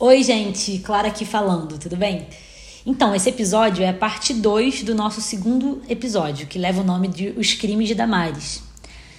Oi, gente, Clara aqui falando, tudo bem? Então, esse episódio é a parte 2 do nosso segundo episódio, que leva o nome de Os Crimes de Damares.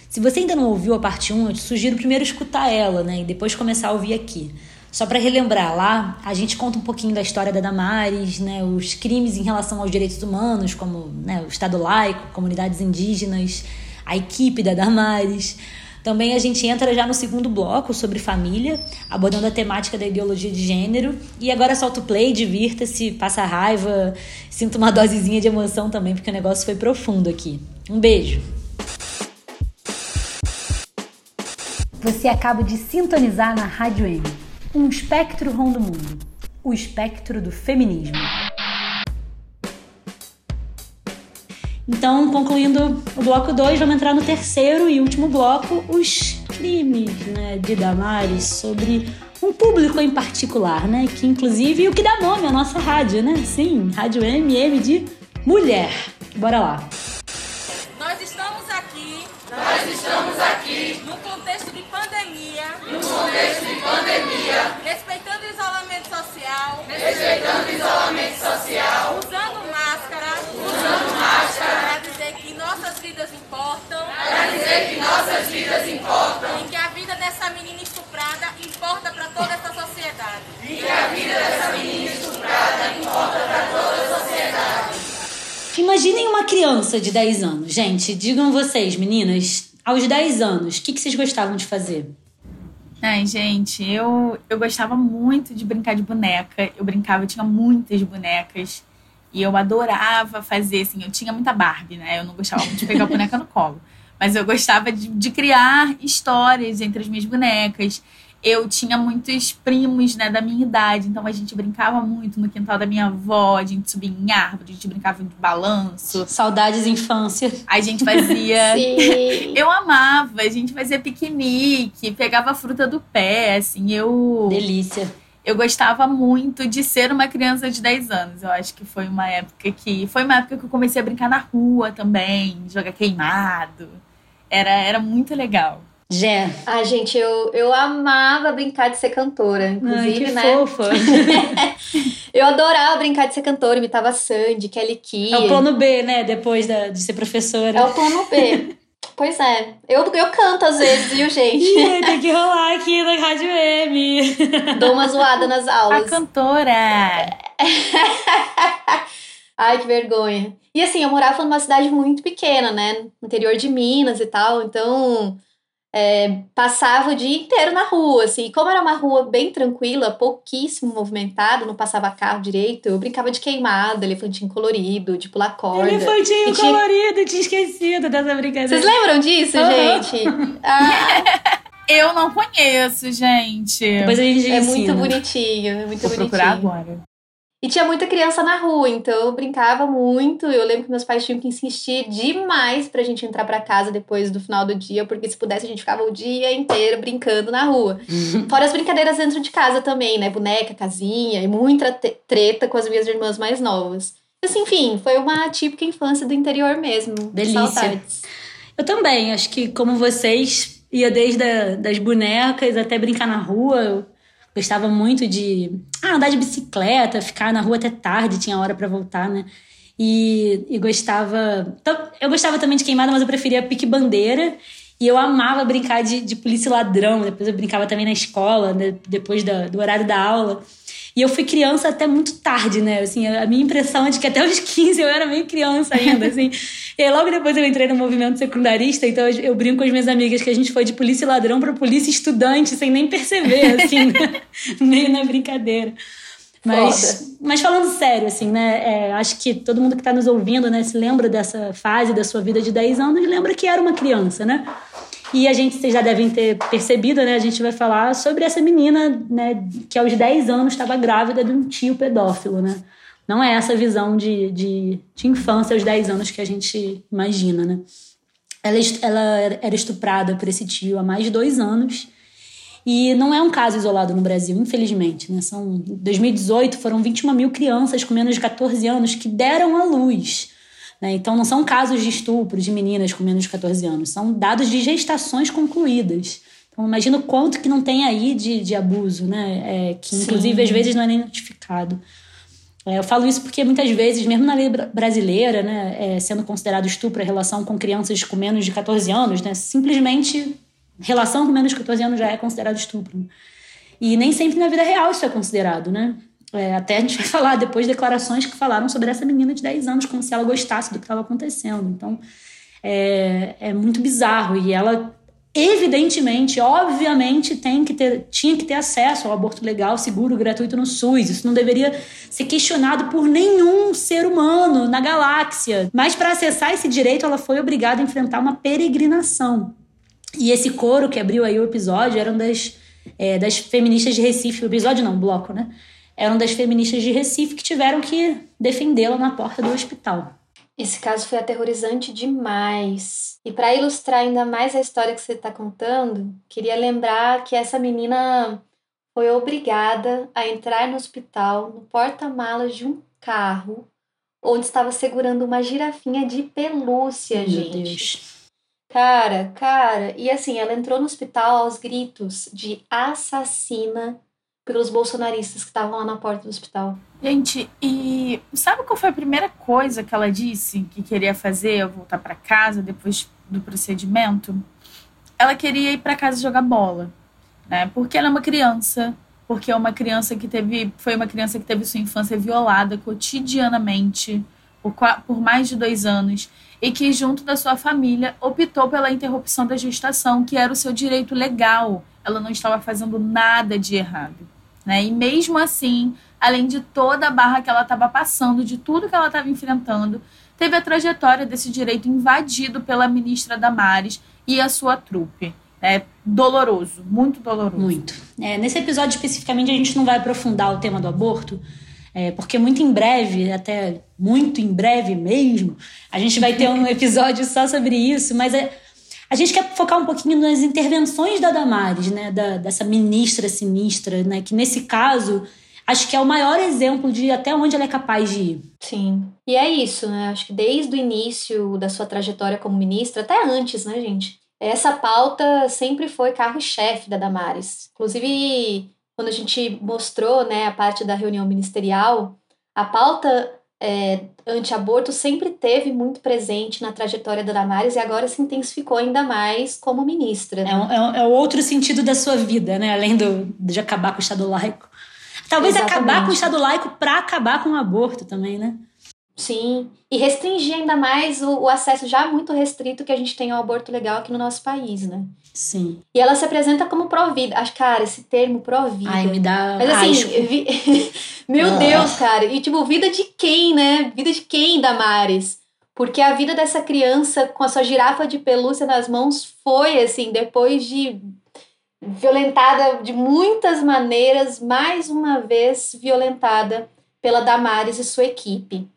Se você ainda não ouviu a parte 1, um, eu te sugiro primeiro escutar ela, né, e depois começar a ouvir aqui. Só para relembrar, lá a gente conta um pouquinho da história da Damares, né, os crimes em relação aos direitos humanos, como né, o Estado laico, comunidades indígenas, a equipe da Damares. Também a gente entra já no segundo bloco sobre família, abordando a temática da ideologia de gênero. E agora solta o play, divirta-se, passa raiva, sinta uma dosezinha de emoção também, porque o negócio foi profundo aqui. Um beijo! Você acaba de sintonizar na Rádio M, um espectro rondo mundo, o espectro do feminismo. Então, concluindo o bloco 2, vamos entrar no terceiro e último bloco, os crimes né, de Damares sobre um público em particular, né? Que inclusive o que dá nome à nossa rádio, né? Sim, Rádio MM de mulher. Bora lá. Nós estamos aqui. Nós estamos aqui. No contexto de pandemia. No contexto de pandemia. Respeitando o isolamento social. Respeitando o isolamento social. Usando máscara. Usando máscara. Para dizer que nossas vidas importam. Para dizer que nossas vidas importam. E que a vida dessa menina estuprada importa para toda essa sociedade. E que a vida dessa menina estuprada importa para toda a sociedade. Imaginem uma criança de 10 anos. Gente, digam vocês, meninas, aos 10 anos, o que, que vocês gostavam de fazer? Ai, gente, eu, eu gostava muito de brincar de boneca. Eu brincava, eu tinha muitas bonecas. E eu adorava fazer, assim, eu tinha muita Barbie, né? Eu não gostava muito de pegar a boneca no colo. Mas eu gostava de, de criar histórias entre as minhas bonecas. Eu tinha muitos primos, né, da minha idade, então a gente brincava muito no quintal da minha avó, a gente subia em árvore, a gente brincava de balanço. Saudades infância. A gente fazia. Sim. eu amava, a gente fazia piquenique, pegava a fruta do pé, assim, eu. Delícia. Eu gostava muito de ser uma criança de 10 anos. Eu acho que foi uma época que. Foi uma época que eu comecei a brincar na rua também, jogar queimado. Era, era muito legal. Jé. Ah, gente, eu, eu amava brincar de ser cantora, inclusive, Ai, que né? fofa. eu adorava brincar de ser cantora, imitava Sandy, Kelly Key. É o plano B, né? Depois da, de ser professora. É o plano B. pois é. Eu, eu canto às vezes, viu, gente? Ih, tem que rolar aqui na Rádio M. Dou uma zoada nas A aulas. cantora! Ai, que vergonha. E assim, eu morava numa cidade muito pequena, né? No interior de Minas e tal. Então, é, passava o dia inteiro na rua, assim. E como era uma rua bem tranquila, pouquíssimo movimentada, não passava carro direito, eu brincava de queimada, elefantinho colorido, de pular corda. Elefantinho tinha- colorido, tinha esquecido dessa brincadeira. Vocês lembram disso, Aham. gente? Ah, Eu não conheço, gente. Depois a gente é ensina. muito bonitinho, é muito Vou bonitinho. procurar agora. E tinha muita criança na rua, então eu brincava muito. Eu lembro que meus pais tinham que insistir demais pra gente entrar pra casa depois do final do dia, porque se pudesse a gente ficava o dia inteiro brincando na rua. Fora as brincadeiras dentro de casa também, né? Boneca, casinha e muita treta com as minhas irmãs mais novas. Assim, enfim, foi uma típica infância do interior mesmo. Delícia. Saudades. Eu também, acho que como vocês, ia desde a, das bonecas até brincar na rua. Eu gostava muito de ah, andar de bicicleta, ficar na rua até tarde, tinha hora pra voltar, né? E, e gostava. Eu gostava também de queimada, mas eu preferia pique-bandeira. E eu amava brincar de, de polícia ladrão. Depois eu brincava também na escola, né, depois da- do horário da aula. E eu fui criança até muito tarde, né? Assim, a minha impressão é de que até os 15 eu era meio criança ainda, assim. E aí, logo depois eu entrei no movimento secundarista, então eu, eu brinco com as minhas amigas que a gente foi de polícia ladrão pra polícia estudante, sem nem perceber, assim, né? meio na brincadeira. Mas, mas falando sério, assim, né? é, acho que todo mundo que tá nos ouvindo, né, se lembra dessa fase da sua vida de 10 anos, lembra que era uma criança, né? E a gente, vocês já devem ter percebido, né? A gente vai falar sobre essa menina, né? Que aos 10 anos estava grávida de um tio pedófilo, né? Não é essa visão de, de, de infância aos 10 anos que a gente imagina, né? Ela, ela era estuprada por esse tio há mais de dois anos. E não é um caso isolado no Brasil, infelizmente. Né? São, em 2018 foram 21 mil crianças com menos de 14 anos que deram à luz. Né? Então não são casos de estupro de meninas com menos de 14 anos, são dados de gestações concluídas. Então imagina o quanto que não tem aí de, de abuso, né? É, que inclusive Sim. às vezes não é nem notificado. É, eu falo isso porque muitas vezes, mesmo na lei brasileira, né, é, sendo considerado estupro a relação com crianças com menos de 14 anos, né, simplesmente relação com menos de 14 anos já é considerado estupro. E nem sempre na vida real isso é considerado, né? É, até a gente vai falar depois declarações que falaram sobre essa menina de 10 anos, como se ela gostasse do que estava acontecendo. Então, é, é muito bizarro. E ela evidentemente, obviamente, tem que ter, tinha que ter acesso ao aborto legal, seguro, gratuito no SUS. Isso não deveria ser questionado por nenhum ser humano na galáxia. Mas para acessar esse direito, ela foi obrigada a enfrentar uma peregrinação. E esse coro que abriu aí o episódio eram das, é, das feministas de Recife. O episódio não, bloco, né? Eram das feministas de Recife que tiveram que defendê-la na porta do hospital. Esse caso foi aterrorizante demais. E para ilustrar ainda mais a história que você está contando, queria lembrar que essa menina foi obrigada a entrar no hospital no porta-malas de um carro onde estava segurando uma girafinha de pelúcia, Meu gente. Deus. Cara, cara, e assim, ela entrou no hospital aos gritos de assassina pelos bolsonaristas que estavam lá na porta do hospital. Gente, e sabe qual foi a primeira coisa que ela disse que queria fazer voltar para casa depois do procedimento? Ela queria ir para casa jogar bola, né? Porque ela é uma criança, porque é uma criança que teve, foi uma criança que teve sua infância violada cotidianamente por, por mais de dois anos e que junto da sua família optou pela interrupção da gestação, que era o seu direito legal. Ela não estava fazendo nada de errado. Né? E mesmo assim, além de toda a barra que ela estava passando, de tudo que ela estava enfrentando, teve a trajetória desse direito invadido pela ministra Damares e a sua trupe. É doloroso, muito doloroso. Muito. É, nesse episódio especificamente, a gente não vai aprofundar o tema do aborto, é, porque muito em breve, até muito em breve mesmo, a gente vai ter um episódio só sobre isso, mas é a gente quer focar um pouquinho nas intervenções da Damares, né? Da, dessa ministra sinistra, né? Que nesse caso acho que é o maior exemplo de até onde ela é capaz de ir. Sim. E é isso, né? Acho que desde o início da sua trajetória como ministra, até antes, né, gente? Essa pauta sempre foi carro-chefe da Damares. Inclusive, quando a gente mostrou né, a parte da reunião ministerial, a pauta é, anti-aborto sempre teve muito presente na trajetória da Damares e agora se intensificou ainda mais como ministra. Né? É, é, é outro sentido da sua vida, né? Além do, de acabar com o Estado laico. Talvez Exatamente. acabar com o Estado laico para acabar com o aborto também, né? Sim, e restringir ainda mais o, o, acesso já muito restrito que a gente tem ao aborto legal aqui no nosso país, né? Sim. E ela se apresenta como pró-vida. Acho, cara, esse termo pró-vida. Ai, me dá. Mas assim, vi... meu ah. Deus, cara. E tipo, vida de quem, né? Vida de quem, Damares? Porque a vida dessa criança com a sua girafa de pelúcia nas mãos foi, assim, depois de violentada de muitas maneiras, mais uma vez violentada pela Damares e sua equipe.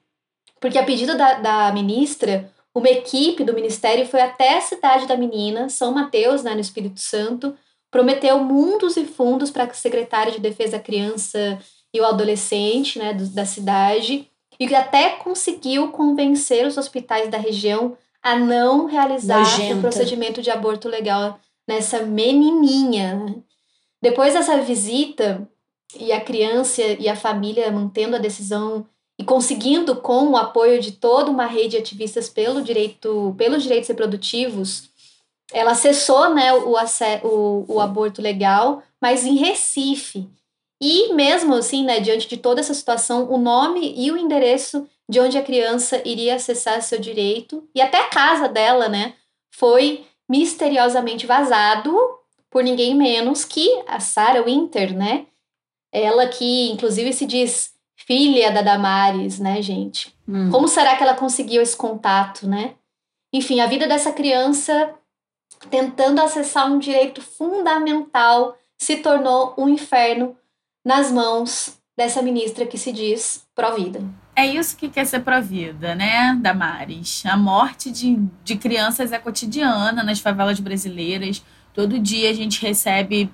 Porque a pedido da, da ministra, uma equipe do ministério foi até a cidade da menina, São Mateus, né, no Espírito Santo, prometeu mundos e fundos para a secretária de Defesa da Criança e o adolescente né, do, da cidade, e que até conseguiu convencer os hospitais da região a não realizar Nojenta. o procedimento de aborto legal nessa menininha. Né. Depois dessa visita, e a criança e a família mantendo a decisão e conseguindo, com o apoio de toda uma rede de ativistas pelo direito, pelos direitos reprodutivos, ela cessou né, o, o, o aborto legal, mas em Recife. E mesmo assim, né, diante de toda essa situação, o nome e o endereço de onde a criança iria acessar seu direito e até a casa dela, né, foi misteriosamente vazado por ninguém menos que a Sarah Winter, né? Ela que inclusive se diz filha da Damares, né, gente? Hum. Como será que ela conseguiu esse contato, né? Enfim, a vida dessa criança tentando acessar um direito fundamental se tornou um inferno nas mãos dessa ministra que se diz pró-vida. É isso que quer ser pró-vida, né, Damares? A morte de, de crianças é cotidiana nas favelas brasileiras. Todo dia a gente recebe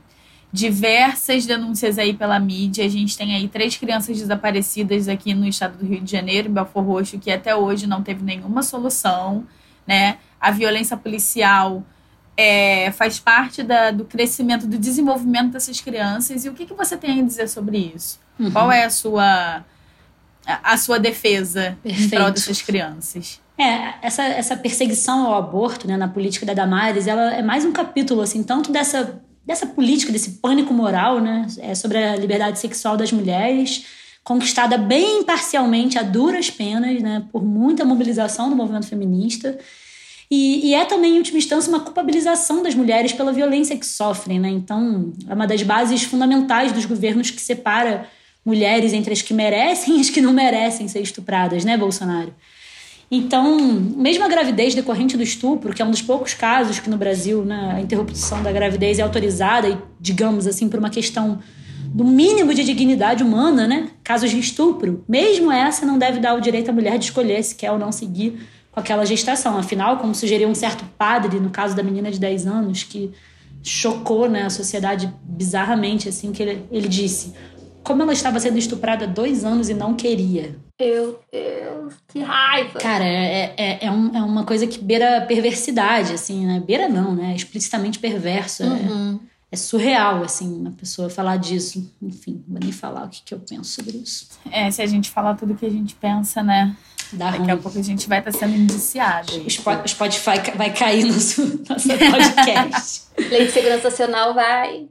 diversas denúncias aí pela mídia. A gente tem aí três crianças desaparecidas aqui no estado do Rio de Janeiro, em Belfor Roxo, que até hoje não teve nenhuma solução, né? A violência policial é, faz parte da, do crescimento, do desenvolvimento dessas crianças. E o que, que você tem a dizer sobre isso? Uhum. Qual é a sua, a, a sua defesa Perfeito. em prol dessas crianças? É, essa, essa perseguição ao aborto né, na política da Damares, ela é mais um capítulo, assim, tanto dessa, dessa política, desse pânico moral, né, é sobre a liberdade sexual das mulheres, conquistada bem parcialmente a duras penas, né, por muita mobilização do movimento feminista, e, e, é também, em última instância, uma culpabilização das mulheres pela violência que sofrem, né? Então, é uma das bases fundamentais dos governos que separa mulheres entre as que merecem e as que não merecem ser estupradas, né, Bolsonaro? Então, mesmo a gravidez decorrente do estupro, que é um dos poucos casos que no Brasil né, a interrupção da gravidez é autorizada, e, digamos assim, por uma questão do mínimo de dignidade humana, né? Casos de estupro, mesmo essa não deve dar o direito à mulher de escolher se quer ou não seguir com aquela gestação. Afinal, como sugeriu um certo padre, no caso da menina de 10 anos, que chocou né, a sociedade bizarramente, assim, que ele, ele disse como ela estava sendo estuprada há dois anos e não queria. Meu Deus, que raiva! Cara, é, é, é, um, é uma coisa que beira perversidade, assim, né? Beira não, né? É explicitamente perverso. É, uhum. É, é, surreal, assim, uma pessoa falar disso. Enfim, vou nem falar o que, que eu penso sobre isso. É, se a gente falar tudo o que a gente pensa, né? Dá Daqui ruim. a pouco a gente vai estar tá sendo indiciado. O Spotify vai cair no nosso podcast. Lei de Segurança Nacional vai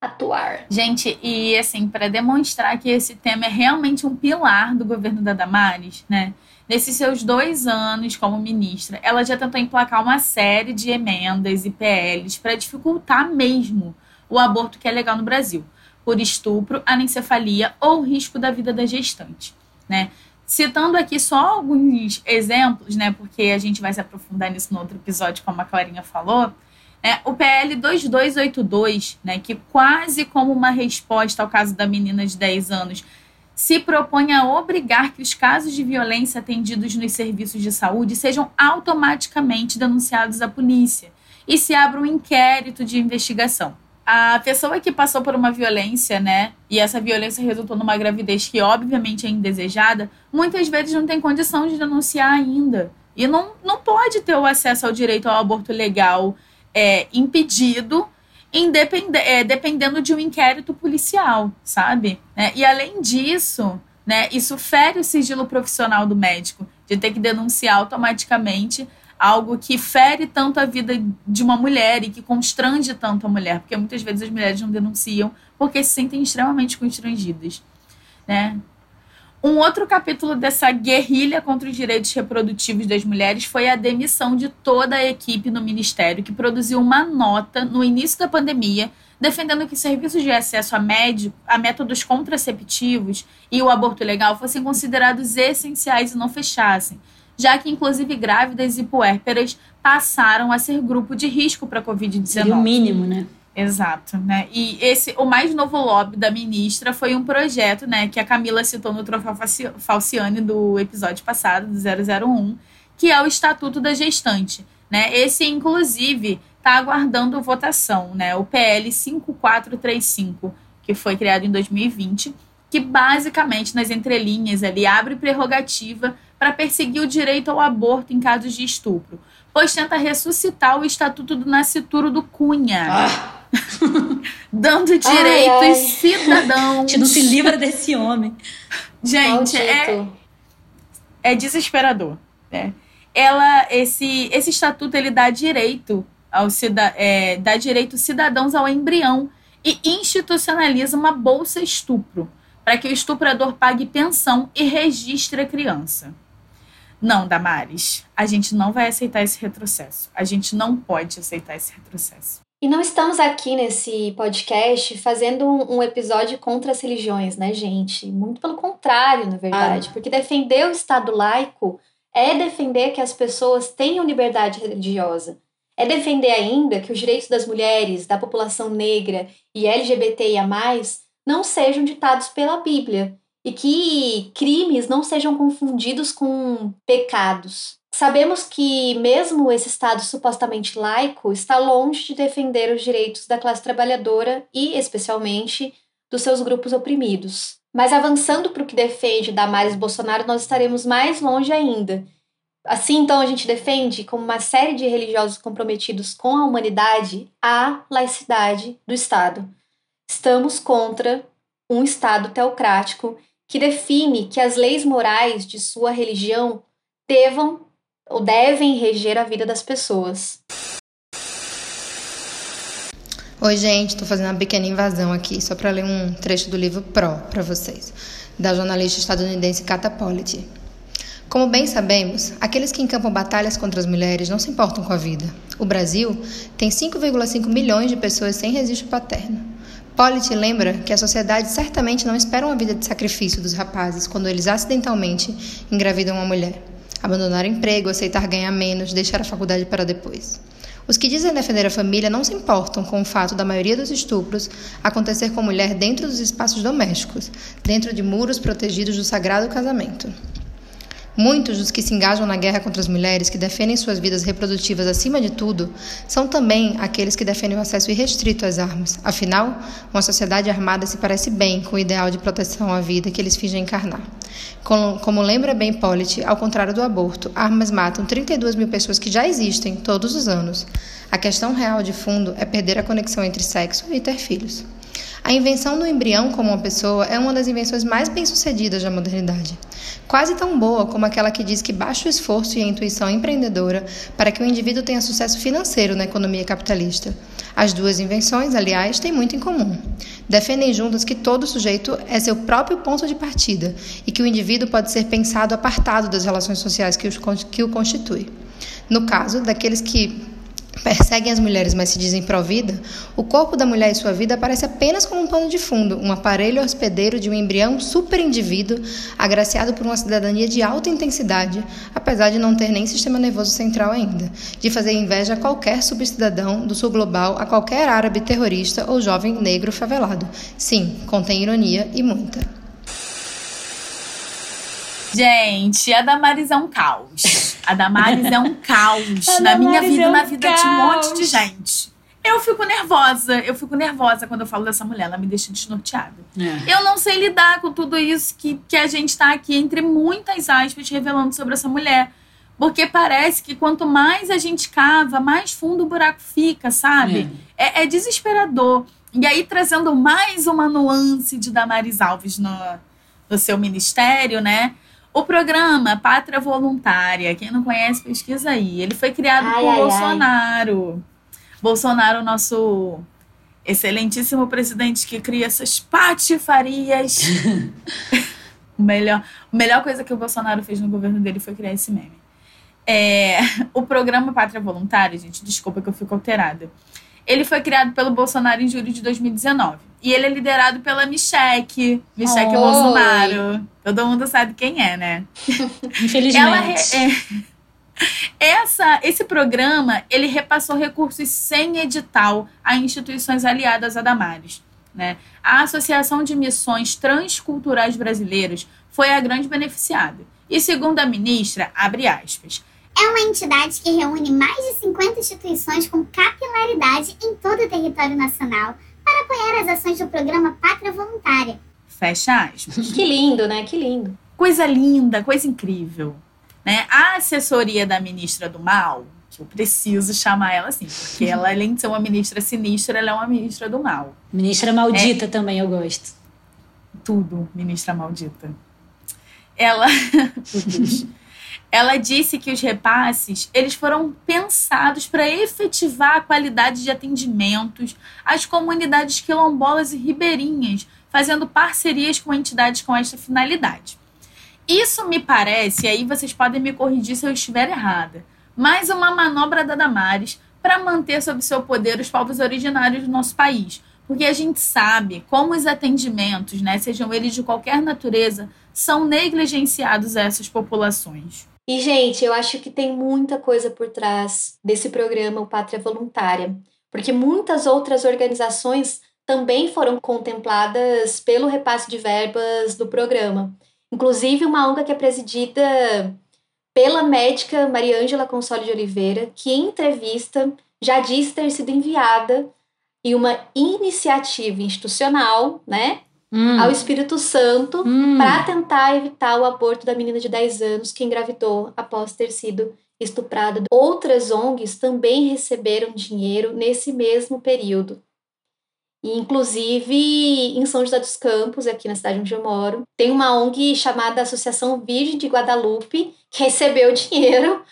atuar. Gente, e assim, para demonstrar que esse tema é realmente um pilar do governo da Damares, né? Nesses seus dois anos como ministra, ela já tentou emplacar uma série de emendas e PLs para dificultar mesmo o aborto que é legal no Brasil, por estupro, anencefalia ou risco da vida da gestante, né? Citando aqui só alguns exemplos, né? Porque a gente vai se aprofundar nisso no outro episódio, como a Clarinha falou é, o PL 2282, né, que quase como uma resposta ao caso da menina de 10 anos, se propõe a obrigar que os casos de violência atendidos nos serviços de saúde sejam automaticamente denunciados à polícia e se abra um inquérito de investigação. A pessoa que passou por uma violência, né, e essa violência resultou numa gravidez que obviamente é indesejada, muitas vezes não tem condição de denunciar ainda. E não, não pode ter o acesso ao direito ao aborto legal, é, impedido independ é, dependendo de um inquérito policial, sabe? É, e além disso, né, isso fere o sigilo profissional do médico, de ter que denunciar automaticamente algo que fere tanto a vida de uma mulher e que constrange tanto a mulher, porque muitas vezes as mulheres não denunciam porque se sentem extremamente constrangidas, né? Um outro capítulo dessa guerrilha contra os direitos reprodutivos das mulheres foi a demissão de toda a equipe no Ministério, que produziu uma nota no início da pandemia defendendo que serviços de acesso a, médico, a métodos contraceptivos e o aborto legal fossem considerados essenciais e não fechassem, já que inclusive grávidas e puérperas passaram a ser grupo de risco para a Covid-19. o mínimo, né? Exato, né? E esse, o mais novo lobby da ministra foi um projeto, né, que a Camila citou no troféu Falciane do episódio passado, do 001, que é o Estatuto da Gestante, né? Esse, inclusive, está aguardando votação, né? O PL 5435, que foi criado em 2020, que basicamente, nas entrelinhas ali, abre prerrogativa para perseguir o direito ao aborto em casos de estupro, pois tenta ressuscitar o Estatuto do Nascituro do Cunha. Ah dando direitos ai, ai. cidadãos. A gente não se livra desse homem. Gente, é, é desesperador. Né? Ela, esse, esse estatuto ele dá direito ao cida, é, dá direito cidadãos ao embrião e institucionaliza uma bolsa estupro para que o estuprador pague pensão e registre a criança. Não, Damares, a gente não vai aceitar esse retrocesso. A gente não pode aceitar esse retrocesso. E não estamos aqui nesse podcast fazendo um, um, episódio contra as religiões, né, gente? Muito pelo contrário, na verdade. Ah. Porque defender o Estado laico é defender que as pessoas tenham liberdade religiosa. É defender ainda que os direitos das mulheres, da população negra e LGBTIA, não sejam ditados pela Bíblia. E que crimes não sejam confundidos com pecados. Sabemos que, mesmo esse Estado supostamente laico, está longe de defender os direitos da classe trabalhadora e, especialmente, dos seus grupos oprimidos. Mas avançando para o que defende Damares Bolsonaro, nós estaremos mais longe ainda. Assim, então, a gente defende, como uma série de religiosos comprometidos com a humanidade, a laicidade do Estado. Estamos contra um Estado teocrático que define que as leis morais de sua religião devam ou devem reger a vida das pessoas. Oi, gente, estou fazendo uma pequena invasão aqui, só para ler um trecho do livro Pro para vocês, da jornalista estadunidense Kata Polity. Como bem sabemos, aqueles que encampam batalhas contra as mulheres não se importam com a vida. O Brasil tem 5,5 milhões de pessoas sem registro paterno. Polity lembra que a sociedade certamente não espera uma vida de sacrifício dos rapazes quando eles acidentalmente engravidam uma mulher. Abandonar o emprego, aceitar ganhar menos, deixar a faculdade para depois. Os que dizem defender a família não se importam com o fato da maioria dos estupros acontecer com mulher dentro dos espaços domésticos, dentro de muros protegidos do sagrado casamento. Muitos dos que se engajam na guerra contra as mulheres, que defendem suas vidas reprodutivas acima de tudo, são também aqueles que defendem o acesso irrestrito às armas. Afinal, uma sociedade armada se parece bem com o ideal de proteção à vida que eles fingem encarnar. Como, lembra bem Pollitt, ao contrário do aborto, armas matam 32 mil pessoas que já existem todos os anos. A questão real de fundo é perder a conexão entre sexo e ter filhos. A invenção do embrião como uma pessoa é uma das invenções mais bem-sucedidas da modernidade. Quase tão boa como aquela que diz que basta o esforço e a intuição empreendedora para que o indivíduo tenha sucesso financeiro na economia capitalista. As duas invenções, aliás, têm muito em comum. Defendem juntas que todo sujeito é seu próprio ponto de partida e que o indivíduo pode ser pensado apartado das relações sociais que o constituem. No caso daqueles que perseguem as mulheres, mas se dizem pró-vida, o corpo da mulher e sua vida aparece apenas como um pano de fundo, um aparelho hospedeiro de um embrião super-indivíduo, agraciado por uma cidadania de alta intensidade, apesar de não ter nem sistema nervoso central ainda, de fazer inveja a qualquer subcidadão do sul global, a qualquer árabe terrorista ou jovem negro favelado. Sim, contém ironia e muita. Gente, a Damaris é um caos. A Damaris é um caos na minha vida, é um na vida caos. de um monte de gente. Eu fico nervosa, eu fico nervosa quando eu falo dessa mulher, ela me deixa desnorteada. É. Eu não sei lidar com tudo isso que, que a gente tá aqui, entre muitas aspas, revelando sobre essa mulher. Porque parece que quanto mais a gente cava, mais fundo o buraco fica, sabe? É, é, é desesperador. E aí, trazendo mais uma nuance de Damaris Alves no, no seu ministério, né? O programa Pátria Voluntária, quem não conhece, pesquisa aí. Ele foi criado ai, por ai, Bolsonaro. Ai. Bolsonaro, nosso excelentíssimo presidente que cria essas patifarias. o melhor, a melhor coisa que o Bolsonaro fez no governo dele foi criar esse meme. É, o programa Pátria Voluntária, gente, desculpa que eu fico alterada. Ele foi criado pelo Bolsonaro em julho de 2019. E ele é liderado pela Michelle, Michelle Bolsonaro. Todo mundo sabe quem é, né? Infelizmente. Ela é, essa, esse programa, ele repassou recursos sem edital a instituições aliadas a Damares. Né? A Associação de Missões Transculturais Brasileiras foi a grande beneficiada. E segundo a ministra, abre aspas, é uma entidade que reúne mais de 50 instituições com capilaridade em todo o território nacional para apoiar as ações do programa Pátria Voluntária. Fecha aspas. Que lindo, né? Que lindo. Coisa linda, coisa incrível. Né? A assessoria da ministra do mal, que eu preciso chamar ela assim, porque ela, além de ser uma ministra sinistra, ela é uma ministra do mal. Ministra maldita é, também, eu gosto. Tudo, ministra maldita. Ela. ela disse que os repasses eles foram pensados para efetivar a qualidade de atendimentos às comunidades quilombolas e ribeirinhas, fazendo parcerias com entidades com esta finalidade. Isso me parece, e aí vocês podem me corrigir se eu estiver errada, mais uma manobra da Damares para manter sob seu poder os povos originários do nosso país. Porque a gente sabe como os atendimentos, né, sejam eles de qualquer natureza, são negligenciados a essas populações. E, gente, eu acho que tem muita coisa por trás desse programa, o Pátria Voluntária, porque muitas outras organizações também foram contempladas pelo repasse de verbas do programa. Inclusive, uma ONG que é presidida pela médica Mariângela Console de Oliveira, que em entrevista já disse ter sido enviada em uma iniciativa institucional, né, Hum. ao Espírito Santo Hum. para tentar evitar o aborto da menina de 10 anos que engravidou após ter sido estuprada. Outras ONGs também receberam dinheiro nesse mesmo período. E, inclusive, em São José dos Campos, aqui na cidade onde eu moro, tem uma ONG chamada Associação Virgem de Guadalupe, que recebeu dinheiro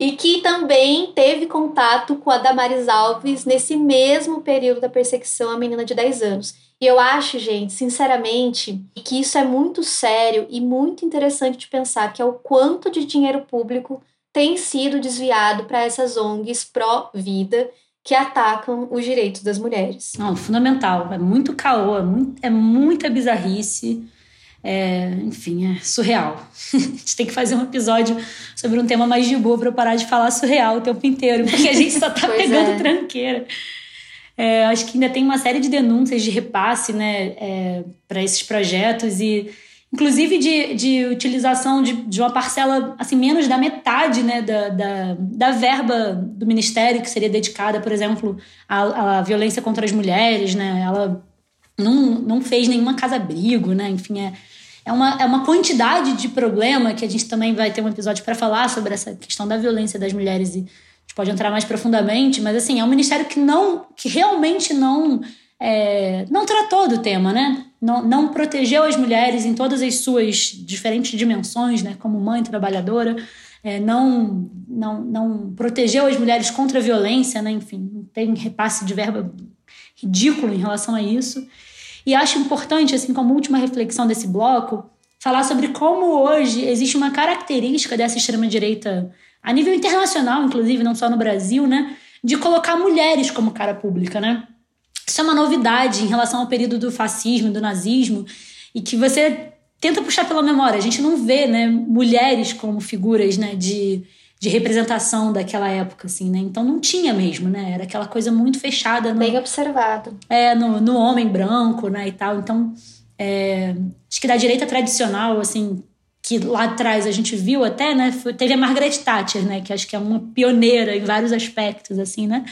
e que também teve contato com a Damares Alves nesse mesmo período da perseguição à menina de 10 anos. E eu acho, gente, sinceramente, que isso é muito sério e muito interessante de pensar, que é o quanto de dinheiro público tem sido desviado para essas ONGs pró-vida que atacam os direitos das mulheres. Não, fundamental. É muito caô, é, muito, é muita bizarrice. É, enfim, é surreal. a gente tem que fazer um episódio sobre um tema mais de boa para eu parar de falar surreal o tempo inteiro, porque a gente só tá pegando é. tranqueira. É, acho que ainda tem uma série de denúncias de repasse né, é, para esses projetos e inclusive de, de utilização de, de uma parcela assim menos da metade né, da, da, da verba do ministério que seria dedicada, por exemplo, à, à violência contra as mulheres, né? Ela não, não fez nenhuma casa-abrigo, né? Enfim, é, é, uma, é uma quantidade de problema que a gente também vai ter um episódio para falar sobre essa questão da violência das mulheres e gente pode entrar mais profundamente, mas assim, é um ministério que não, que realmente não é, não tratou do tema, né? Não, não protegeu as mulheres em todas as suas diferentes dimensões, né? Como mãe trabalhadora, é, não, não, não protegeu as mulheres contra a violência, né? Enfim, tem repasse de verba ridículo em relação a isso. E acho importante, assim, como última reflexão desse bloco, falar sobre como hoje existe uma característica dessa extrema-direita, a nível internacional, inclusive, não só no Brasil, né? De colocar mulheres como cara pública, né? Isso é uma novidade em relação ao período do fascismo, do nazismo, e que você tenta puxar pela memória. A gente não vê, né, mulheres como figuras, né, de, de representação daquela época, assim, né? Então não tinha mesmo, né? Era aquela coisa muito fechada no, Bem observado. é, no, no homem branco, né, e tal. Então, é, acho que da direita tradicional, assim, que lá atrás a gente viu até, né, teve a Margaret Thatcher, né, que acho que é uma pioneira em vários aspectos, assim, né,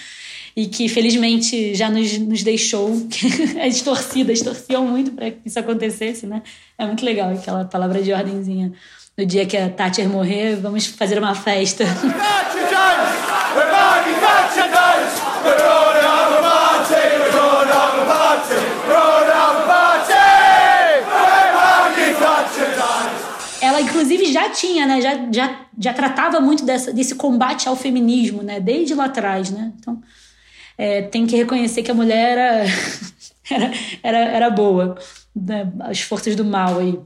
e que felizmente já nos, nos deixou, as torcidas torciam muito para que isso acontecesse, né, é muito legal aquela palavra de ordenzinha. No dia que a Thatcher morrer, vamos fazer uma festa. ela inclusive já tinha, né? Já, já, já tratava muito dessa, desse combate ao feminismo, né? Desde lá atrás, né? Então é, tem que reconhecer que a mulher era, era, era, era boa, né? as forças do mal aí.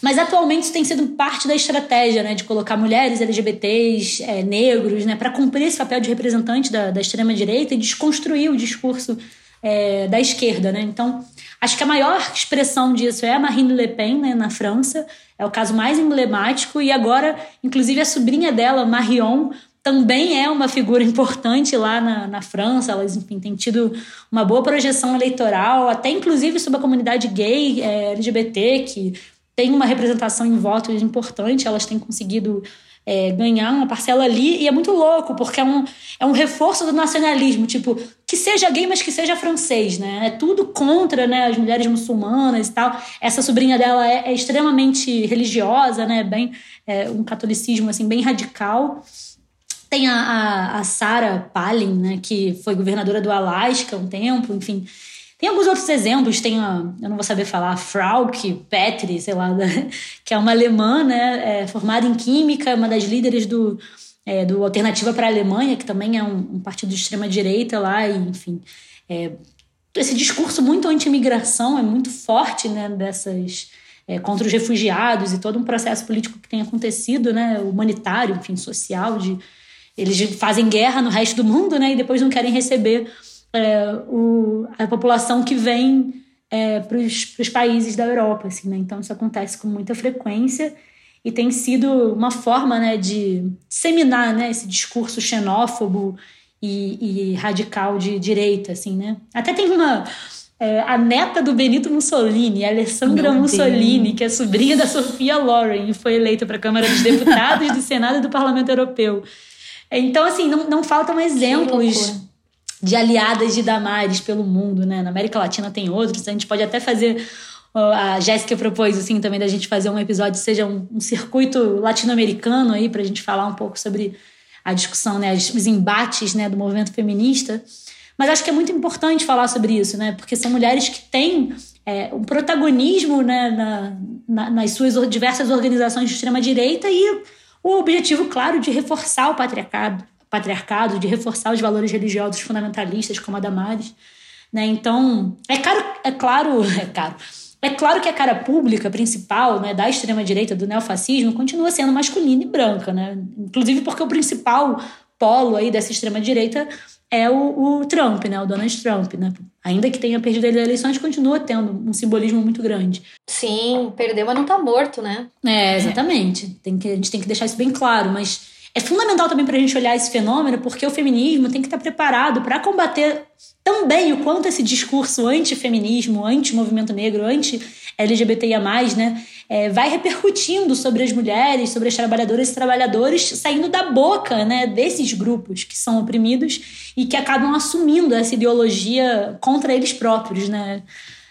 Mas atualmente isso tem sido parte da estratégia, né? De colocar mulheres LGBTs, é, negros, né? Para cumprir esse papel de representante da, da extrema-direita e desconstruir o discurso é, da esquerda, né? Então, acho que a maior expressão disso é a Marine Le Pen, né, na França. É o caso mais emblemático. E agora, inclusive, a sobrinha dela, Marion, também é uma figura importante lá na, na França. Elas, enfim, têm tido uma boa projeção eleitoral, até inclusive sobre a comunidade gay, é, LGBT, que tem uma representação em votos importante. Elas têm conseguido é, ganhar uma parcela ali, e é muito louco, porque é um, é um reforço do nacionalismo, tipo, que seja gay, mas que seja francês, né? É tudo contra né, as mulheres muçulmanas e tal. Essa sobrinha dela é, é extremamente religiosa, né? Bem, é, um catolicismo assim, bem radical. Tem a, a, a Sarah Palin, né, que foi governadora do Alasca um tempo, enfim. Tem alguns outros exemplos, tem a, eu não vou saber falar, Frauke Petri, sei lá, que é uma alemã, né, é, formada em química, uma das líderes do, é, do Alternativa para a Alemanha, que também é um, um partido de extrema-direita lá, e, enfim. É, esse discurso muito anti-imigração é muito forte, né, dessas... É, contra os refugiados e todo um processo político que tem acontecido, né, humanitário, enfim, social, de eles fazem guerra no resto do mundo, né, e depois não querem receber é, o, a população que vem é, para os países da Europa, assim, né? Então isso acontece com muita frequência e tem sido uma forma, né, de disseminar, né, esse discurso xenófobo e, e radical de direita, assim, né? Até tem uma é, a neta do Benito Mussolini, Alessandra Meu Mussolini, Deus. que é sobrinha da Sofia Loren e foi eleita para a Câmara dos Deputados, do Senado e do Parlamento Europeu. Então, assim, não, não faltam exemplos. De aliadas de Damares pelo mundo, né? Na América Latina tem outros, a gente pode até fazer a Jéssica propôs assim também da gente fazer um episódio seja um, um circuito latino-americano aí para a gente falar um pouco sobre a discussão, né, os embates, né, do movimento feminista. Mas acho que é muito importante falar sobre isso, né, porque são mulheres que têm é, um protagonismo, né, na, na, nas suas diversas organizações de extrema direita e o objetivo, claro, de reforçar o patriarcado, patriarcado, de reforçar os valores religiosos fundamentalistas como a Damares, né? Então, é caro, é claro, é caro. É claro que a cara pública principal né, da extrema-direita, do neofascismo, continua sendo masculina e branca, né? Inclusive porque o principal polo aí dessa extrema-direita é o, o, Trump, né? O Donald Trump, né? Ainda que tenha perdido as eleições, continua tendo um simbolismo muito grande. Sim, perdeu, mas não tá morto, né? É, exatamente. Tem que, a gente tem que deixar isso bem claro, mas é fundamental também para a gente olhar esse fenômeno, porque o feminismo tem que estar preparado para combater também o quanto esse discurso anti-feminismo, anti-movimento negro, anti-LGBTIA, né, é, vai repercutindo sobre as mulheres, sobre as trabalhadoras e trabalhadores, saindo da boca né, desses grupos que são oprimidos e que acabam assumindo essa ideologia contra eles próprios. Né?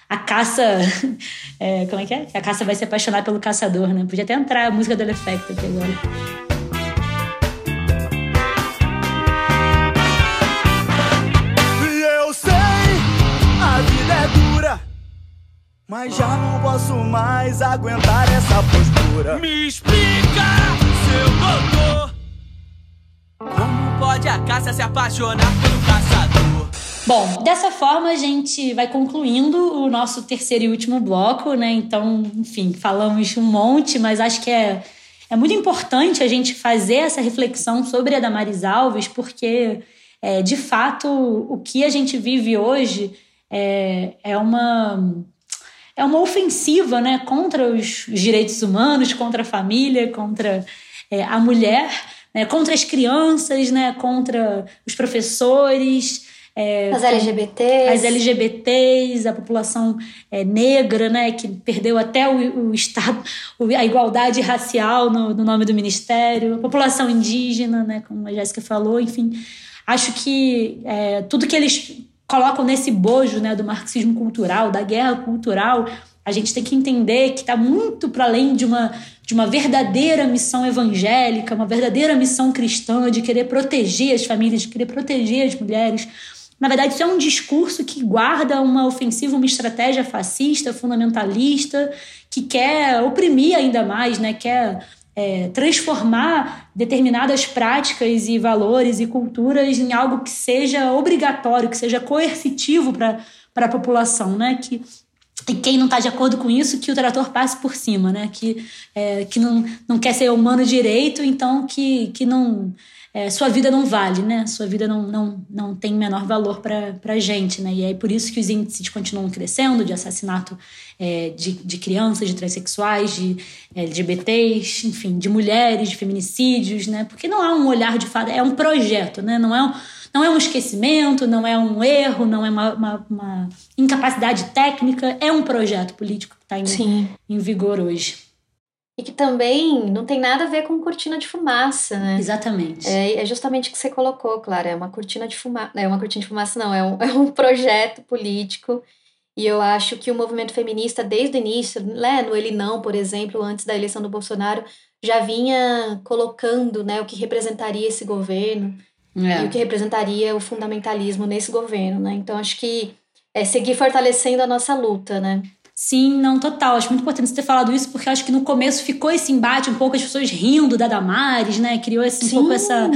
A caça. É, como é que é? A caça vai se apaixonar pelo caçador, né? Podia até entrar a música do Effect aqui agora. Mas já não posso mais aguentar essa postura. Me explica, seu doutor. Como pode a caça se apaixonar pelo caçador? Bom, dessa forma a gente vai concluindo o nosso terceiro e último bloco, né? Então, enfim, falamos um monte, mas acho que é, é muito importante a gente fazer essa reflexão sobre a Damaris Alves, porque, é, de fato, o que a gente vive hoje é, é uma é uma ofensiva né, contra os direitos humanos, contra a família, contra é, a mulher, né, contra as crianças, né, contra os professores. É, as LGBTs. As LGBTs, a população é, negra, né, que perdeu até o, o Estado, a igualdade racial no, no, nome do Ministério, a população indígena, né, como a Jéssica falou, enfim. Acho que é, tudo que eles colocam nesse bojo né, do marxismo cultural, da guerra cultural, a gente tem que entender que está muito para além de uma, de uma verdadeira missão evangélica, uma verdadeira missão cristã de querer proteger as famílias, de querer proteger as mulheres. Na verdade, isso é um discurso que guarda uma ofensiva, uma estratégia fascista, fundamentalista, que quer oprimir ainda mais, né? quer é, transformar determinadas práticas e valores e culturas em algo que seja obrigatório, que seja coercitivo para a população, né? Que, e quem não está de acordo com isso, que o trator passe por cima, né? Que, é, que não, não quer ser humano direito, então que, que não é, sua vida não vale, né? Sua vida não, não, não tem menor valor para a gente, né? E é por isso que os índices continuam crescendo de assassinato é, de, de crianças, de transexuais, de LGBTs, enfim, de mulheres, de feminicídios, né? Porque não há um olhar de fato, é um projeto, né? Não é um, não é um esquecimento, não é um erro, não é uma, uma, uma incapacidade técnica, é um projeto político que está em, em vigor hoje. E que também não tem nada a ver com cortina de fumaça, né? Exatamente. É, é justamente o que você colocou, Clara. É uma cortina de fumaça. É uma cortina de fumaça, não. É um, é um projeto político. E eu acho que o movimento feminista, desde o início, né, no Ele Não, por exemplo, antes da eleição do Bolsonaro, já vinha colocando né, o que representaria esse governo é. e o que representaria o fundamentalismo nesse governo. Né? Então, acho que é seguir fortalecendo a nossa luta, né? Sim, não, total. Acho muito importante você ter falado isso, porque acho que no começo ficou esse embate, um pouco as pessoas rindo da Damares, né? Criou esse, um pouco essa,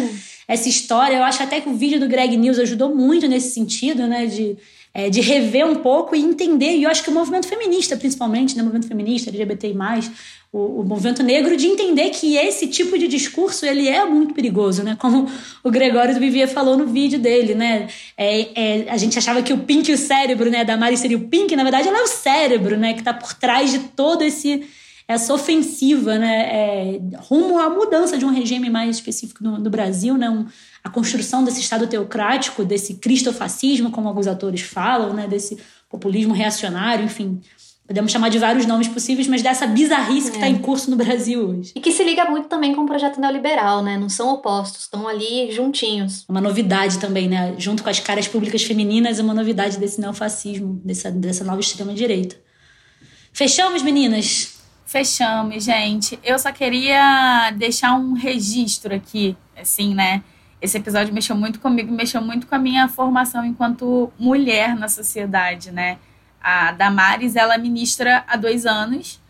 essa história. Eu acho até que o vídeo do Greg News ajudou muito nesse sentido, né? De, é, de rever um pouco e entender. E eu acho que o movimento feminista, principalmente, né? O movimento feminista, LGBTI, o, o, movimento negro de entender que esse tipo de discurso ele é muito perigoso, né? Como o Gregório do Vivier falou no vídeo dele, né? É, é, a gente achava que o Pink e o cérebro, né, da Mari seria o Pink, na verdade ela é o cérebro, né, que está por trás de todo esse essa ofensiva, né, é, rumo à mudança de um regime mais específico no, no Brasil, né, um, a construção desse Estado teocrático, desse cristofascismo, como alguns atores falam, né, desse populismo reacionário, enfim, Podemos chamar de vários nomes possíveis, mas dessa bizarrice que está em curso no Brasil hoje. E que se liga muito também com o projeto neoliberal, né? Não são opostos, estão ali juntinhos. Uma novidade também, né? Junto com as caras públicas femininas, é uma novidade desse neofascismo, dessa, dessa nova extrema-direita. Fechamos, meninas? Fechamos, gente. Eu só queria deixar um registro aqui, assim, né? Esse episódio mexeu muito comigo, mexeu muito com a minha formação enquanto mulher na sociedade, né? A Damares, ela ministra há dois anos,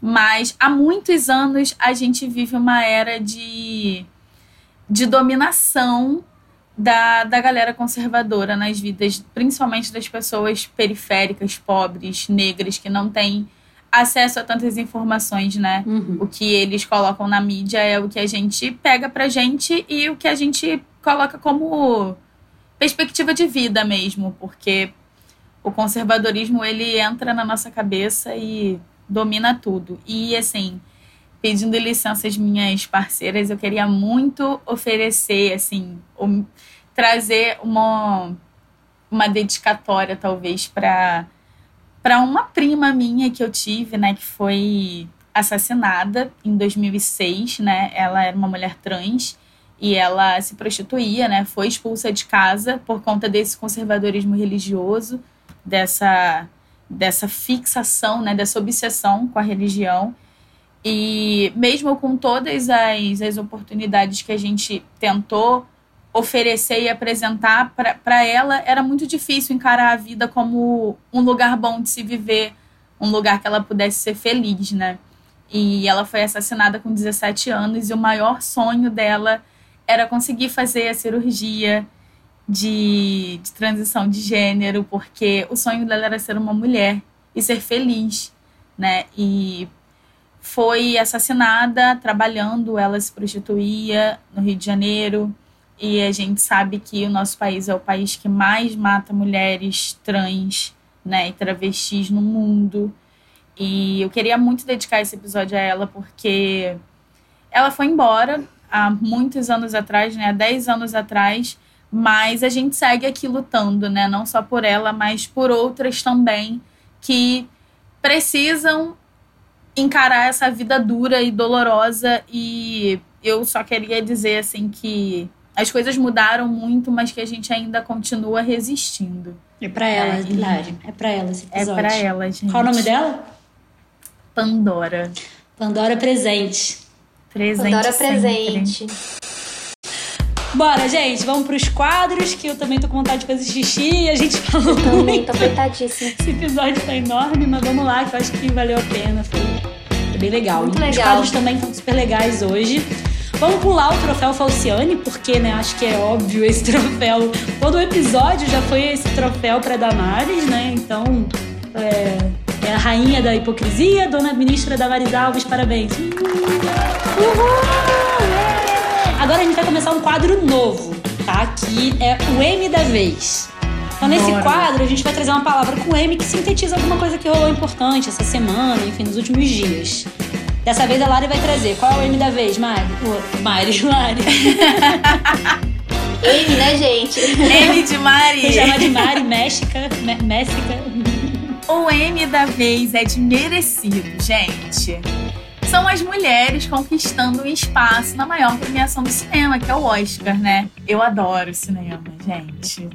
mas há muitos anos a gente vive uma era de, de dominação da, da galera conservadora nas vidas, principalmente das pessoas periféricas, pobres, negras, que não têm acesso a tantas informações, né? Uhum. O que eles colocam na mídia é o que a gente pega pra gente e o que a gente coloca como perspectiva de vida mesmo, porque o conservadorismo ele entra na nossa cabeça e domina tudo. E assim, pedindo licença às minhas parceiras, eu queria muito oferecer assim, um, trazer uma uma dedicatória talvez para para uma prima minha que eu tive, né, que foi assassinada em 2006, né? Ela era uma mulher trans e ela se prostituía, né? Foi expulsa de casa por conta desse conservadorismo religioso, dessa dessa fixação, né, dessa obsessão com a religião. E mesmo com todas as, as oportunidades que a gente tentou oferecer e apresentar para ela, era muito difícil encarar a vida como um lugar bom de se viver, um lugar que ela pudesse ser feliz, né? E ela foi assassinada com 17 anos e o maior sonho dela era conseguir fazer a cirurgia de, de transição de gênero, porque o sonho dela era ser uma mulher e ser feliz, né? E foi assassinada trabalhando, ela se prostituía no Rio de Janeiro e a gente sabe que o nosso país é o país que mais mata mulheres trans né, e travestis no mundo. E eu queria muito dedicar esse episódio a ela porque ela foi embora há muitos anos atrás, né, há 10 anos atrás, mas a gente segue aqui lutando, né, não só por ela, mas por outras também que precisam encarar essa vida dura e dolorosa e eu só queria dizer assim que as coisas mudaram muito, mas que a gente ainda continua resistindo. É pra ela, é, Hilari. É pra ela esse episódio. É pra ela, gente. Qual o nome dela? Pandora. Pandora presente. Presente Pandora sempre. presente. Bora, gente, vamos pros quadros, que eu também tô com vontade de fazer xixi e a gente falou Eu também, muito. tô apertadíssima. Esse episódio tá enorme, mas vamos lá, que eu acho que valeu a pena. Foi, foi bem legal. Muito e Os legal. quadros também estão super legais hoje. Vamos pular o troféu Falciane, porque, né, acho que é óbvio esse troféu. Todo episódio já foi esse troféu pra Damares, né? Então, é, é a rainha da hipocrisia, dona ministra Damares Alves, parabéns. Uhul! Agora a gente vai começar um quadro novo, tá? Que é o M da vez. Então, nesse Bora. quadro, a gente vai trazer uma palavra com M que sintetiza alguma coisa que rolou importante essa semana, enfim, nos últimos dias. Dessa vez a Lari vai trazer. Qual é o M da vez, Mari? Ô, Mari, Lari. M, né, gente? M de Mari. Você chama de Mari, Méxica, Mé- Méxica. O M da vez é de merecido, gente. São as mulheres conquistando um espaço na maior premiação do cinema, que é o Oscar, né? Eu adoro cinema, gente.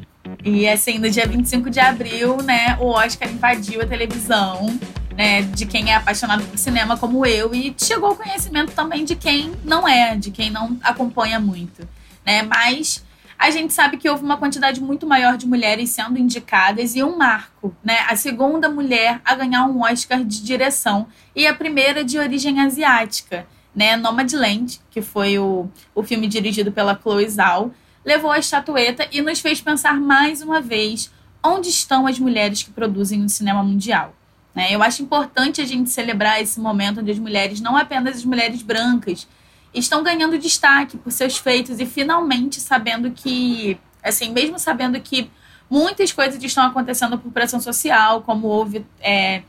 E assim, no dia 25 de abril, né, o Oscar invadiu a televisão, né, de quem é apaixonado por cinema como eu e chegou ao conhecimento também de quem não é, de quem não acompanha muito, né? Mas a gente sabe que houve uma quantidade muito maior de mulheres sendo indicadas e um marco, né? A segunda mulher a ganhar um Oscar de direção e a primeira de origem asiática, né? Nomadland, que foi o, o filme dirigido pela Chloe Zhao, levou a estatueta e nos fez pensar mais uma vez onde estão as mulheres que produzem o cinema mundial. Né? Eu acho importante a gente celebrar esse momento onde as mulheres, não apenas as mulheres brancas, estão ganhando destaque por seus feitos e finalmente sabendo que, assim, mesmo sabendo que muitas coisas estão acontecendo por pressão social, como houve é,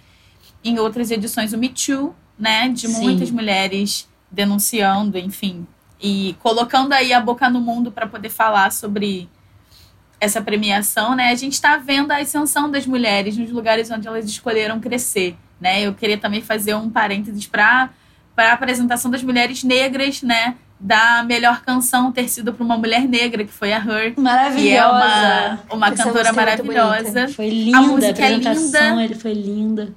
em outras edições o Me Too, né, de Sim. muitas mulheres denunciando, enfim, e colocando aí a boca no mundo para poder falar sobre essa premiação, né? A gente está vendo a ascensão das mulheres nos lugares onde elas escolheram crescer, né? Eu queria também fazer um parênteses para a apresentação das mulheres negras, né? Da melhor canção ter sido para uma mulher negra, que foi a Her. Maravilhosa. Que é uma, uma cantora é maravilhosa. Foi linda, a música a é apresentação, linda. ele foi linda.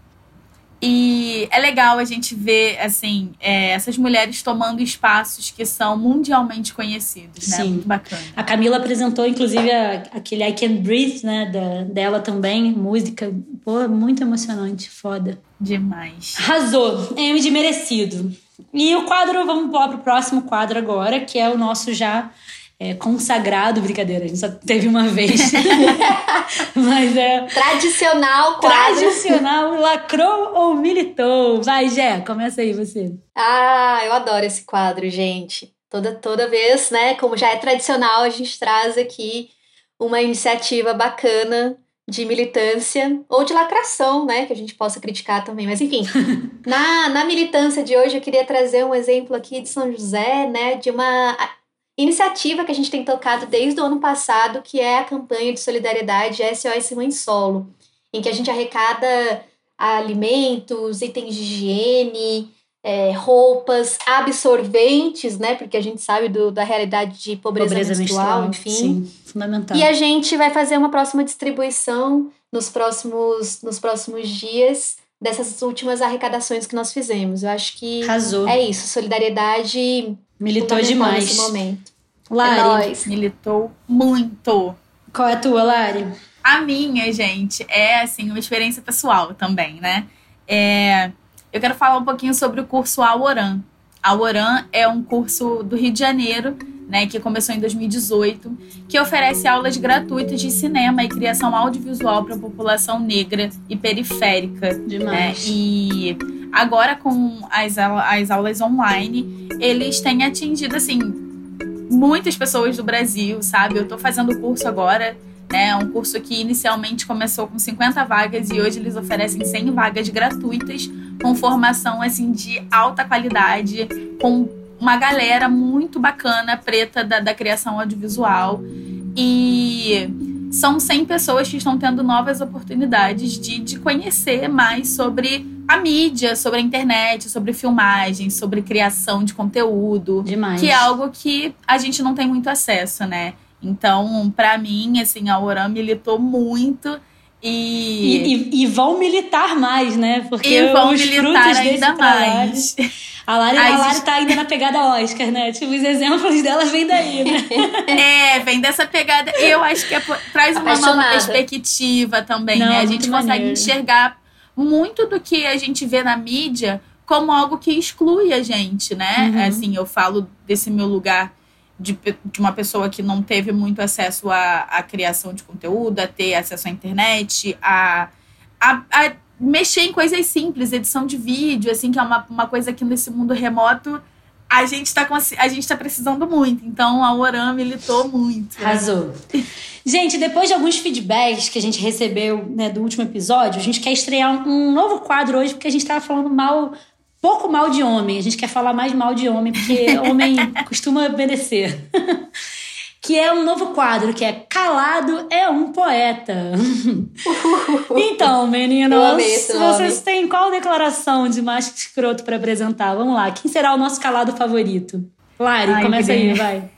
E é legal a gente ver, assim, é, essas mulheres tomando espaços que são mundialmente conhecidos, né? Sim. Muito bacana. A Camila apresentou, inclusive, a- aquele I Can't Breathe, né, da, dela também, música, pô, muito emocionante, foda. Demais. Arrasou, M de merecido. E o quadro, vamos lá pro próximo quadro agora, que é o nosso já é, consagrado, brincadeira, a gente só teve uma vez. Mas é Tradicional quadro. tradicional, lacrou ou militou? Vai, Jé, começa aí você. Ah, eu adoro esse quadro, gente. Toda, toda vez, né? Como já é tradicional, a gente traz aqui uma iniciativa bacana de militância ou de lacração, né? Que a gente possa criticar também. Mas enfim, na, na militância de hoje eu queria trazer um exemplo aqui de São José, né? De uma iniciativa que a gente tem tocado desde o ano passado, que é a campanha de solidariedade SOS Mãe Solo, em que a gente arrecada alimentos, itens de higiene, é, roupas, absorventes, né? Porque a gente sabe do, da realidade de pobreza, menstrual, enfim. Sim, fundamental. E a gente vai fazer uma próxima distribuição nos próximos, nos próximos dias dessas últimas arrecadações que nós fizemos. Eu acho que Arrasou. é isso, solidariedade Militou demais. nesse momento. É Lari, nóis. Militou muito. qual é a tua, Lari? A minha, gente, é assim, uma experiência pessoal também, né? É, eu quero falar um pouquinho sobre o curso Aoran. Aoran é um curso do Rio de Janeiro, né, que começou em 2018, que oferece aulas gratuitas de cinema e criação audiovisual para a população negra e periférica. né? Demais. E agora com as, as aulas online, eles têm atingido assim muitas pessoas do Brasil, sabe? Eu tô fazendo o curso agora, né? Um curso que inicialmente começou com 50 vagas e hoje eles oferecem 100 vagas gratuitas com formação assim de alta qualidade, com uma galera muito bacana preta da, da criação audiovisual e são 100 pessoas que estão tendo novas oportunidades de, de conhecer mais sobre a mídia, sobre a internet, sobre filmagem, sobre criação de conteúdo, Demais. que é algo que a gente não tem muito acesso, né? Então, pra mim, assim, a Oram militou muito E, e, e- e vão militar mais, né? Porque e vão os militar frutos desse ainda trabalho- mais. A Lari, Aí a a Lari gente- tá ainda na pegada Oscar, né? Tipo, os exemplos delas vêm daí, né? É, vem dessa pegada. Eu acho que é, traz uma nova Apaixonada. perspectiva também, Não, né? A gente consegue maneiro. enxergar muito do que a gente vê na mídia como algo que exclui a gente, né? Uhum. Assim, eu falo desse meu lugar de, de uma pessoa que não teve muito acesso à, à criação de conteúdo, a ter acesso à internet, a, a, a mexer em coisas simples, edição de vídeo, assim, que é uma, uma coisa que nesse mundo remoto a gente tá, consci- a gente tá precisando muito. Então a Oram militou muito. né? Arrasou. Gente, depois de alguns feedbacks que a gente recebeu né, do último episódio, a gente quer estrear um novo quadro hoje, porque a gente tava falando mal, pouco mal de homem. A gente quer falar mais mal de homem, porque homem costuma obedecer. que é um novo quadro, que é Calado é um Poeta. então, nome. vocês têm qual declaração de macho escroto pra apresentar? Vamos lá, quem será o nosso calado favorito? Lari, Ai, começa aí, vai.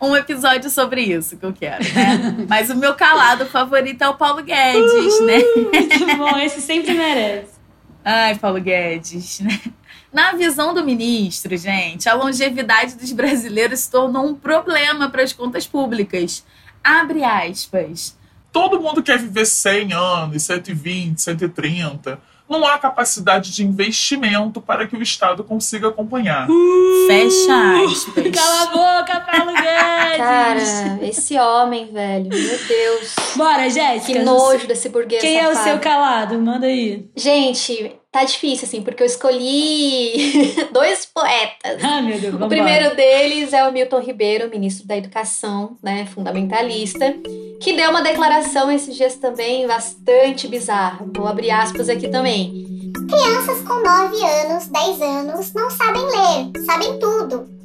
Um episódio sobre isso que eu quero, né? Mas o meu calado favorito é o Paulo Guedes, né? Muito bom, esse sempre merece. Ai, Paulo Guedes, né? Na visão do ministro, gente, a longevidade dos brasileiros se tornou um problema para as contas públicas. Abre aspas. Todo mundo quer viver 100 anos, 120, 130. Não há capacidade de investimento para que o Estado consiga acompanhar. Fecha aspas. Cala a boca, Paulo Guedes! Cara, esse homem, velho. Meu Deus. Bora, Jéssica. Que nojo desse burguês Quem é o safado. seu calado? Manda aí. Gente, tá difícil, assim, porque eu escolhi dois poetas. Ai, meu Deus, O primeiro deles é o Milton Ribeiro, ministro da Educação, né, fundamentalista, que deu uma declaração esses dias também bastante bizarra. Vou abrir aspas aqui também. Crianças com 9 anos, 10 anos não sabem ler, sabem tudo.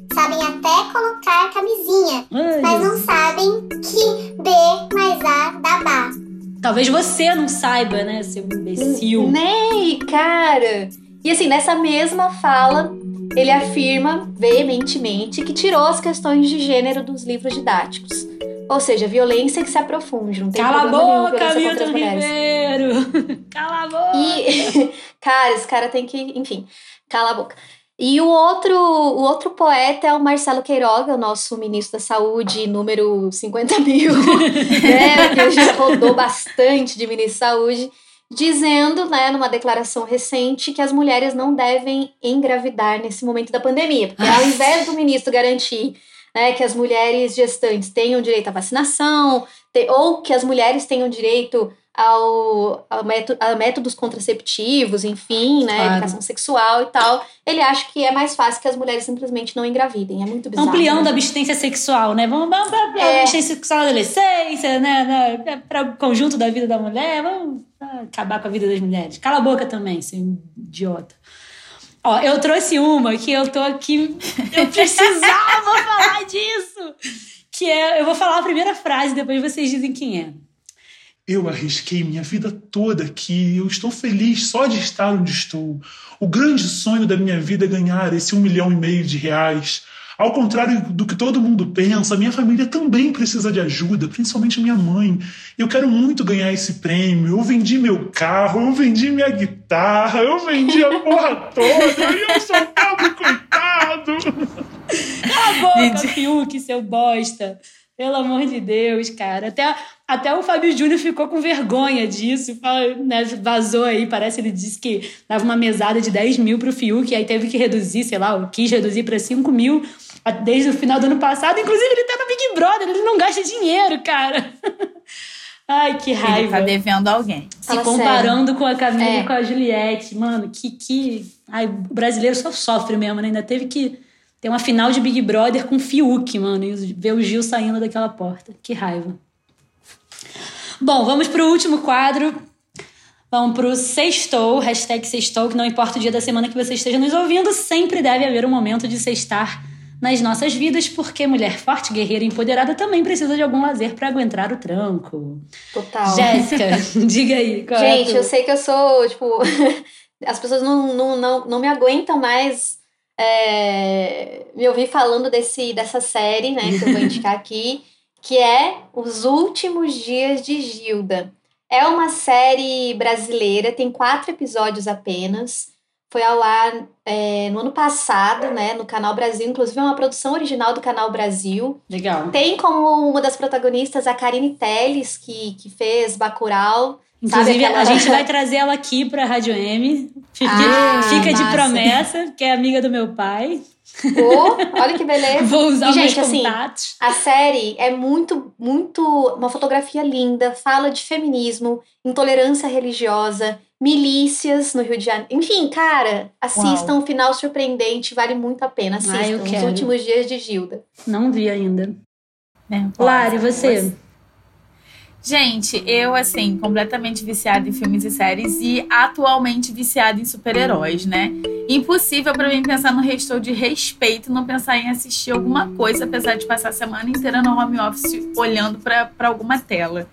Talvez você não saiba, né, seu imbecil. Nem, cara. E assim, nessa mesma fala, ele afirma veementemente que tirou as questões de gênero dos livros didáticos. Ou seja, violência que se aprofunde. Não tem Cala a problema nenhum boca, as Milton. Ribeiro! Cala a boca! E, cara, esse cara tem que, enfim, cala a boca. E o outro, o outro poeta é o Marcelo Queiroga, o nosso ministro da Saúde, número 50 mil, né, que já rodou bastante de ministro da Saúde, dizendo, né, numa declaração recente, que as mulheres não devem engravidar nesse momento da pandemia. Porque ao invés do ministro garantir né, que as mulheres gestantes tenham direito à vacinação, te, ou que as mulheres tenham direito ao, ao método, a métodos contraceptivos, enfim, né, Claro. educação sexual e tal, ele acha que é mais fácil que as mulheres simplesmente não engravidem. É muito bizarro. Ampliando né? a abstinência sexual, né? Vamos, vamos pra É. abstinência sexual na adolescência, né? né, Para o conjunto da vida da mulher. Vamos acabar com a vida das mulheres. Cala a boca também, seu idiota. Ó, eu trouxe uma que eu tô aqui. Eu precisava falar disso! Que é. Eu vou falar a primeira frase, depois vocês dizem quem é. Eu arrisquei minha vida toda aqui. Eu estou feliz só de estar onde estou. O grande sonho da minha vida é ganhar esse um milhão e meio de reais. Ao contrário do que todo mundo pensa, minha família também precisa de ajuda, principalmente minha mãe. Eu quero muito ganhar esse prêmio. Eu vendi meu carro, eu vendi minha guitarra, eu vendi a porra toda. E eu sou pobre coitado. Cala a boca, Fiuk, seu bosta. Pelo amor de Deus, cara. Até, até o Fábio Júnior ficou com vergonha disso. Fala, né, vazou aí, parece ele disse que dava uma mesada de 10 mil pro Fiuk, aí teve que reduzir, sei lá, quis reduzir pra 5 mil desde o final do ano passado. Inclusive, ele tá no Big Brother, ele não gasta dinheiro, cara. Ai, que Ele raiva. tá devendo alguém. Se Fala comparando com a Camila É. e com a Juliette. Mano, que. que... Ai, o brasileiro só sofre mesmo, né? Ainda teve que ter uma final de Big Brother com Fiuk, mano, e ver o Gil saindo daquela porta. Que raiva. Bom, vamos pro último quadro. Vamos pro sextou, hashtag sextou, que não importa o dia da semana que você esteja nos ouvindo, sempre deve haver um momento de sextar nas nossas vidas, porque mulher forte, guerreira e empoderada também precisa de algum lazer para aguentar o tranco. Total. Jéssica, diga aí. Qual é Gente, tua? eu sei que eu sou, tipo. as pessoas não, não, não, não me aguentam mais é, me ouvir falando desse, dessa série, né, que eu vou indicar aqui, que é Os Últimos Dias de Gilda. É uma série brasileira, tem quatro episódios apenas. Foi ao ar é, no ano passado, né, no Canal Brasil. Inclusive, é uma produção original do Canal Brasil. Legal. Tem como uma das protagonistas a Karine Telles, que, que fez Bacurau. Inclusive, aquela- a gente vai trazer ela aqui pra Rádio M. Fica, Ah, fica de promessa, que é amiga do meu pai. Ô, olha que beleza. Vou usar E, os meus gente, assim, contatos. A série é muito, muito. Uma fotografia linda, fala de feminismo, intolerância religiosa, milícias no Rio de Janeiro. Enfim, cara, assistam o final surpreendente, vale muito a pena. Ah, eu Assistam Os quero. Últimos Dias de Gilda. Não vi ainda. né? Lari, você? Gente, eu, assim, completamente viciada em filmes e séries e atualmente viciada em super-heróis, né? Impossível pra mim pensar no restou de respeito não pensar em assistir alguma coisa, apesar de passar a semana inteira no home office olhando pra alguma tela.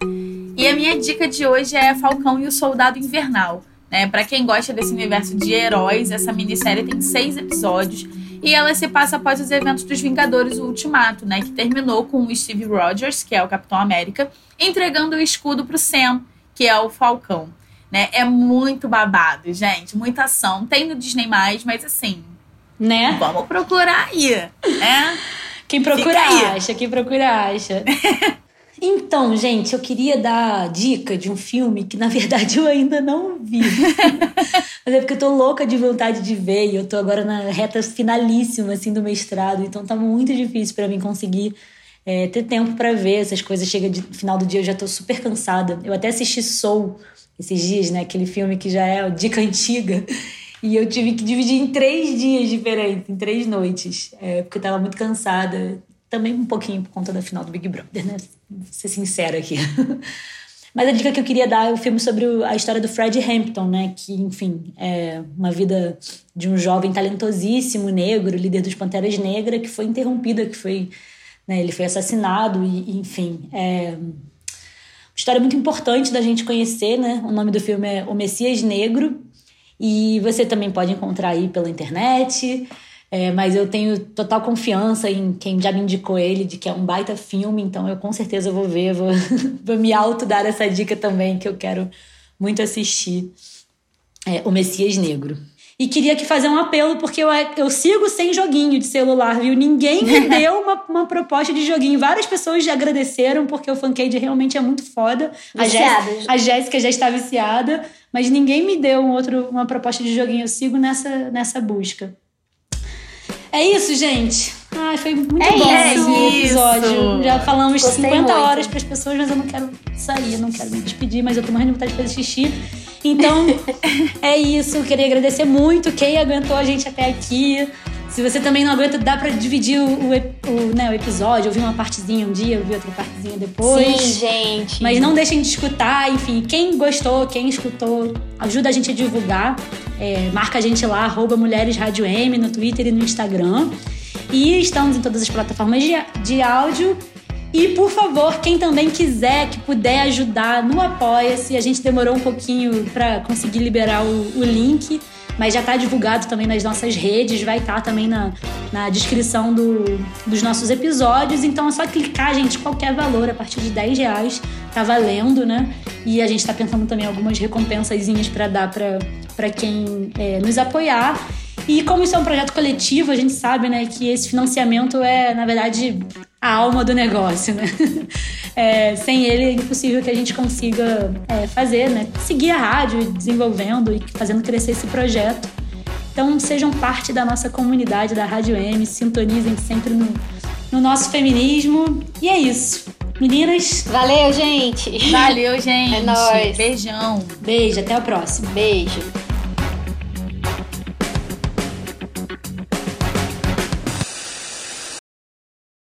E a minha dica de hoje é Falcão e o Soldado Invernal. Né? Para quem gosta desse universo de heróis, essa minissérie tem seis episódios e ela se passa após os eventos dos Vingadores, o Ultimato, né? Que terminou com o Steve Rogers, que é o Capitão América, entregando o escudo pro Sam, que é o Falcão. Né? É muito babado, gente. Muita ação. Tem no Disney, mas assim, Né? vamos procurar aí. Né? Quem procura acha, quem procura acha. Então, gente, eu queria dar dica de um filme que, na verdade, eu ainda não vi. Mas é porque eu tô louca de vontade de ver e eu tô agora na reta finalíssima, assim, do mestrado. Então tá muito difícil pra mim conseguir é, ter tempo pra ver essas coisas. Chega de final do dia, eu já tô super cansada. Eu até assisti Soul esses dias, né? Aquele filme que já é dica antiga. E eu tive que dividir em três dias diferentes, em três noites. É, porque eu tava muito cansada. Também um pouquinho por conta da final do Big Brother, né? Vou ser sincera aqui. Mas a dica que eu queria dar é o filme sobre a história do Fred Hampton, né? Que, enfim, é uma vida de um jovem talentosíssimo, negro, líder dos Panteras Negras, que foi interrompida, que foi... Né, ele foi assassinado e, enfim... É, história muito importante da gente conhecer, né? O nome do filme é O Messias Negro. E você também pode encontrar aí pela internet. É, mas eu tenho total confiança em quem já me indicou ele, de que é um baita filme, então eu com certeza vou ver, vou, vou me auto dar essa dica também, que eu quero muito assistir. É, o Messias Negro. E queria aqui fazer um apelo, porque eu, eu sigo sem joguinho de celular, viu? Ninguém me deu uma, uma proposta de joguinho. Várias pessoas já agradeceram, porque o Funkade realmente é muito foda. A Jéssica já está viciada, mas ninguém me deu um outro, uma proposta de joguinho. Eu sigo nessa, nessa busca. É isso, gente. Ai, foi muito é bom isso. esse episódio. Já falamos Gostei 50 muito. horas para as pessoas, mas eu não quero sair, eu não quero me despedir, mas eu tô morrendo de vontade de fazer xixi. Então, é isso. Eu queria agradecer muito quem aguentou a gente até aqui. Se você também não aguenta, dá pra dividir o, o, o, né, o episódio, ouvir uma partezinha um dia, ouvir outra partezinha depois. Sim, gente. Mas não deixem de escutar, enfim, quem gostou, quem escutou, ajuda a gente a divulgar. É, marca a gente lá, arroba Mulheres Rádio M no Twitter e no Instagram. E estamos em todas as plataformas de, de áudio. E, por favor, quem também quiser, que puder ajudar no Apoia-se, a gente demorou um pouquinho para conseguir liberar o, o link, mas já está divulgado também nas nossas redes, vai estar também na, na descrição do, dos nossos episódios. Então é só clicar, gente, qualquer valor, a partir de 10 reais, tá valendo, né? E a gente está pensando também algumas recompensazinhas para dar para quem é, nos apoiar. E como isso é um projeto coletivo, a gente sabe, né, que esse financiamento é, na verdade, a alma do negócio, né? É, sem ele é impossível que a gente consiga é, fazer, né? Seguir a rádio, desenvolvendo e fazendo crescer esse projeto. Então sejam parte da nossa comunidade da Rádio M, sintonizem sempre no, no nosso feminismo. E é isso. Meninas, Valeu, gente. Valeu, gente. É nóis. Beijão. beijo, até o próximo. Beijo.